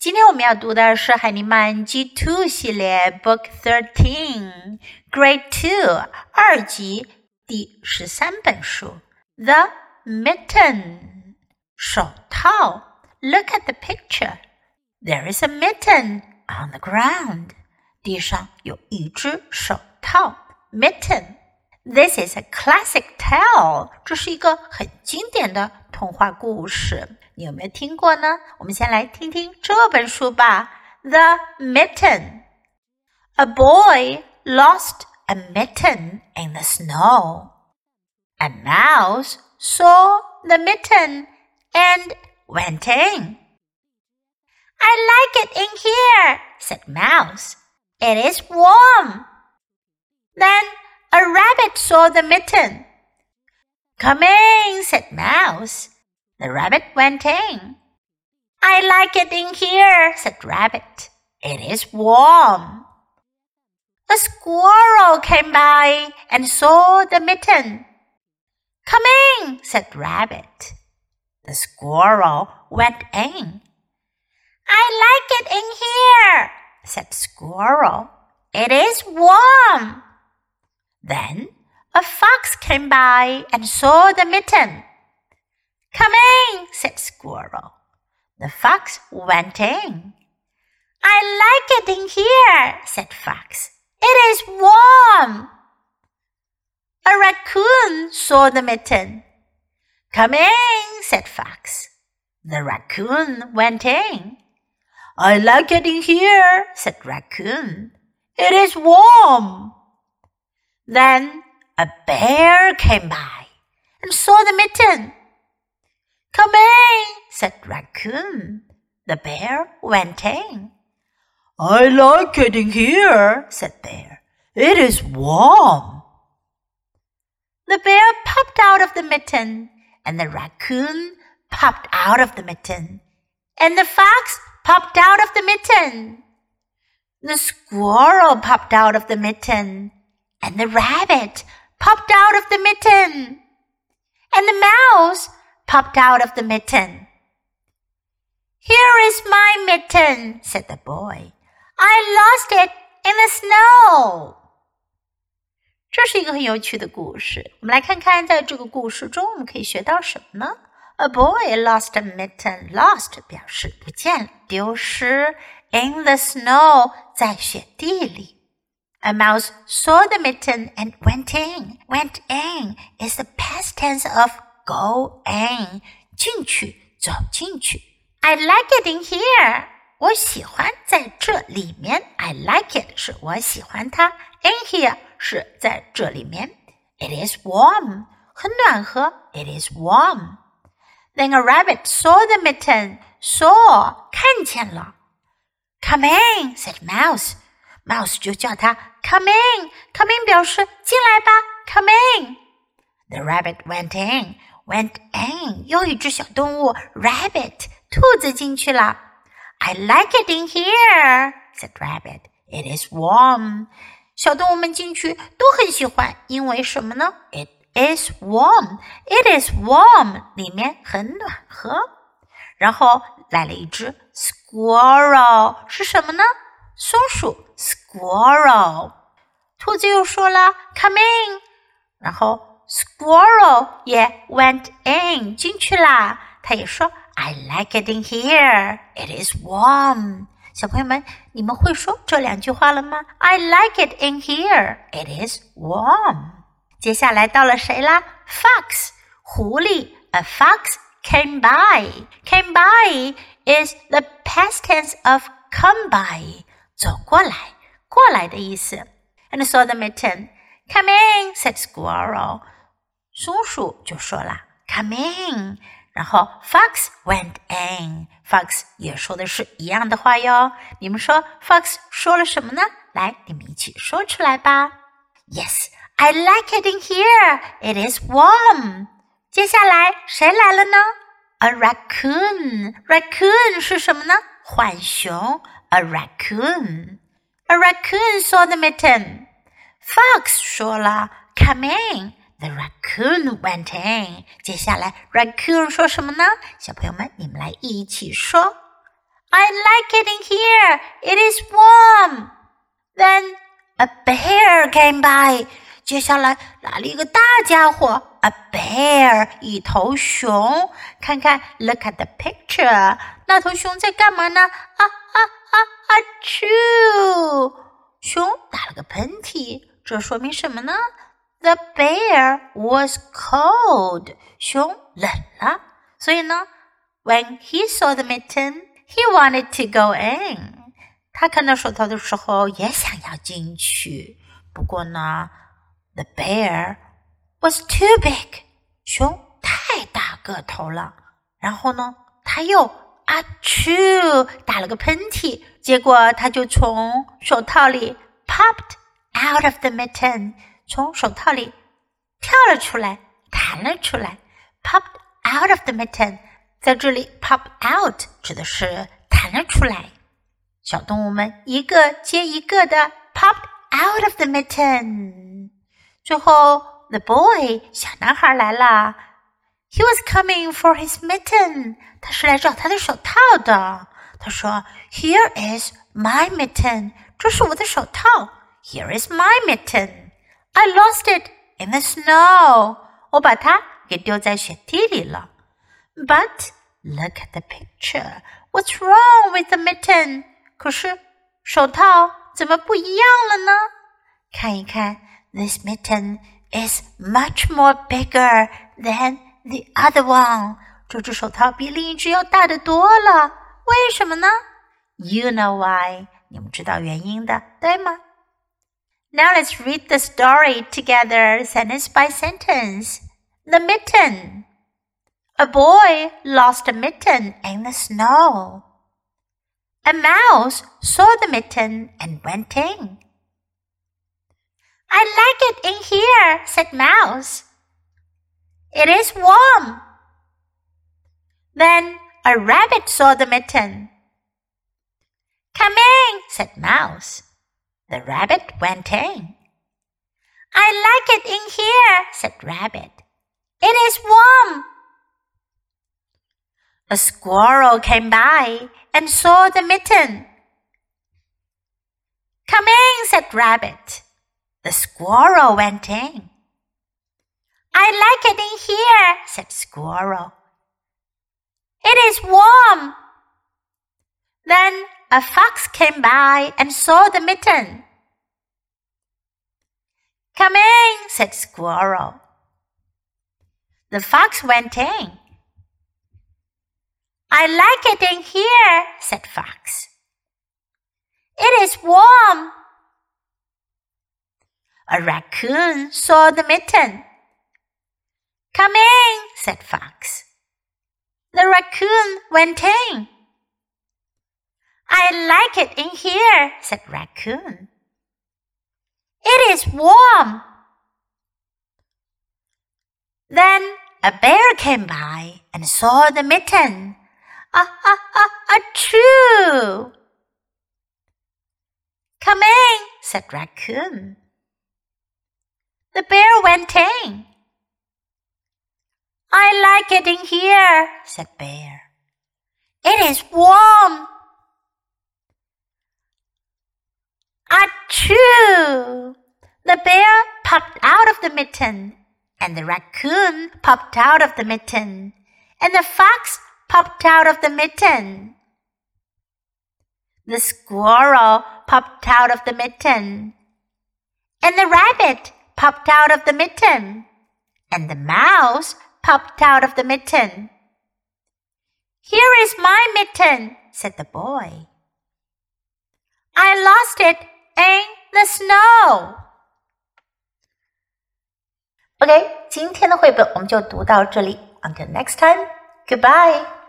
今天我们要读的是海尼曼 G Two 系列 Book Thirteen Grade Two 二级第十三本书 The Mitten 手套。Look at the picture. There is a mitten on the ground. 地上有一只手套 mitten。This is a classic tale. 这是一个很经典的童话故事。 你有没有听过呢？我们先来听听这本书吧。The Mitten. A boy lost a mitten in the snow. A mouse saw the mitten and went in. I like it in here, said Mouse. It is warm. Then a rabbit saw the mitten. Come in, said Mouse. The rabbit went in. I like it in here, said Rabbit. It is warm. A squirrel came by and saw the mitten. Come in, said Rabbit. The squirrel went in. I like it in here, said Squirrel. It is warm. Then a fox came by and saw the mitten. Come in, said Squirrel. The fox went in. I like it in here, said Fox. It is warm. A raccoon saw the mitten. Come in, said Fox. The raccoon went in. I like it in here, said Raccoon. It is warm. Then a bear came by and saw the mitten. Come in, said Raccoon. The bear went in. I like it in here, said Bear. It is warm. The bear popped out of the mitten, and the raccoon popped out of the mitten, and the fox popped out of the mitten. The squirrel popped out of the mitten, and the rabbit popped out of the mitten, and the mouse popped out of the mitten. Here is my mitten, said the boy. I lost it in the snow. 这是一个很有趣的故事。我们来看看，在这个故事中，我们可以学到什么呢？A boy lost a mitten. Lost 表示不见了、丢失。In the snow，在雪地里。A mouse saw the mitten and went in. Went in is the past tense of go in，进去，走进去。I like it in here，我喜欢在这里面。I like it 是我喜欢它，in here 是在这里面。It is warm，很暖和。It is warm。Then a rabbit saw the mitten. Saw 看见了。Come in, said Mouse. Mouse 就叫他 Come in. Come in 表示进来吧。Come in. The rabbit went in. Went in. 又一只小动物 Rabbit 兔子进去了。I like it in here, said Rabbit. It is warm. 小动物们进去都很喜欢，因为什么呢？It is warm. It is warm. 里面很暖和。然后来了一只 squirrel，是什么呢？松鼠 squirrel。兔子又说了 come in，然后 squirrel 也 went in 进去啦。他也说 I like it in here. It is warm. 小朋友们，你们会说这两句话了吗？I like it in here. It is warm. 接下来到了谁啦？Fox，狐狸。A fox came by. Came by is the past tense of come by. 走过来，过来的意思。And saw the mitten. Come in, said squirrel. 松鼠就说了，Come in. 然后 fox went in. Fox 也说的是一样的话哟。你们说 fox 说了什么呢？来，你们一起说出来吧。Yes, I like it in here. It is warm. 接下来谁来了呢？A raccoon. Raccoon 是什么呢？浣熊。A raccoon. A raccoon saw the mitten. Fox 说了，Come in. The raccoon went in. 接下来，raccoon 说什么呢？小朋友们，你们来一起说 I like it in here. It is warm. Then a bear came by. 接下来来了一个大家伙，a bear，一头熊。看看，look at the picture，那头熊在干嘛呢？啊啊啊啊！啾，熊打了个喷嚏，这说明什么呢 ？The bear was cold，熊冷了。所以呢，when he saw the mitten，he wanted to go in。他看到手套的时候也想要进去，不过呢。The bear was too big. 熊太大个头了。然后呢，他又啊啾打了个喷嚏，结果他就从手套里 popped out of the mitten， 从手套里跳了出来，弹了出来。popped out of the mitten，在这里 pop out 指的是弹了出来。小动物们一个接一个的 popped out of the mitten。最后，the boy 小男孩来了。He was coming for his mitten。他是来找他的手套的。他说：“Here is my mitten。这是我的手套。Here is my mitten。I lost it in the snow。我把它给丢在雪地里了。But look at the picture。What's wrong with the mitten？可是手套怎么不一样了呢？看一看。” This mitten is much more bigger than the other one. 这只手套比另一只要大得多了。为什么呢？You know why？你们知道原因的，对吗 ？Now let's read the story together, sentence by sentence. The mitten. A boy lost a mitten in the snow. A mouse saw the mitten and went in. I like it in here, said Mouse. It is warm. Then a rabbit saw the mitten. Come in, said Mouse. The rabbit went in. I like it in here, said Rabbit. It is warm. A squirrel came by and saw the mitten. Come in, said Rabbit. The squirrel went in. I like it in here, said Squirrel. It is warm. Then a fox came by and saw the mitten. Come in, said Squirrel. The fox went in. I like it in here, said Fox. It is warm. A raccoon saw the mitten. Come in, said Fox. The raccoon went in. I like it in here, said Raccoon. It is warm. Then a bear came by and saw the mitten. Ah, ah, ah, ah, true. Come in, said Raccoon. The bear went in. I like it in here, said Bear. It is warm. Achoo! The bear popped out of the mitten, and the raccoon popped out of the mitten, and the fox popped out of the mitten. The squirrel popped out of the mitten, and the rabbit popped out of the mitten, and the mouse popped out of the mitten. Here is my mitten, said the boy. I lost it in the snow. OK，今天的绘本我们就读到这里。Until next time, goodbye.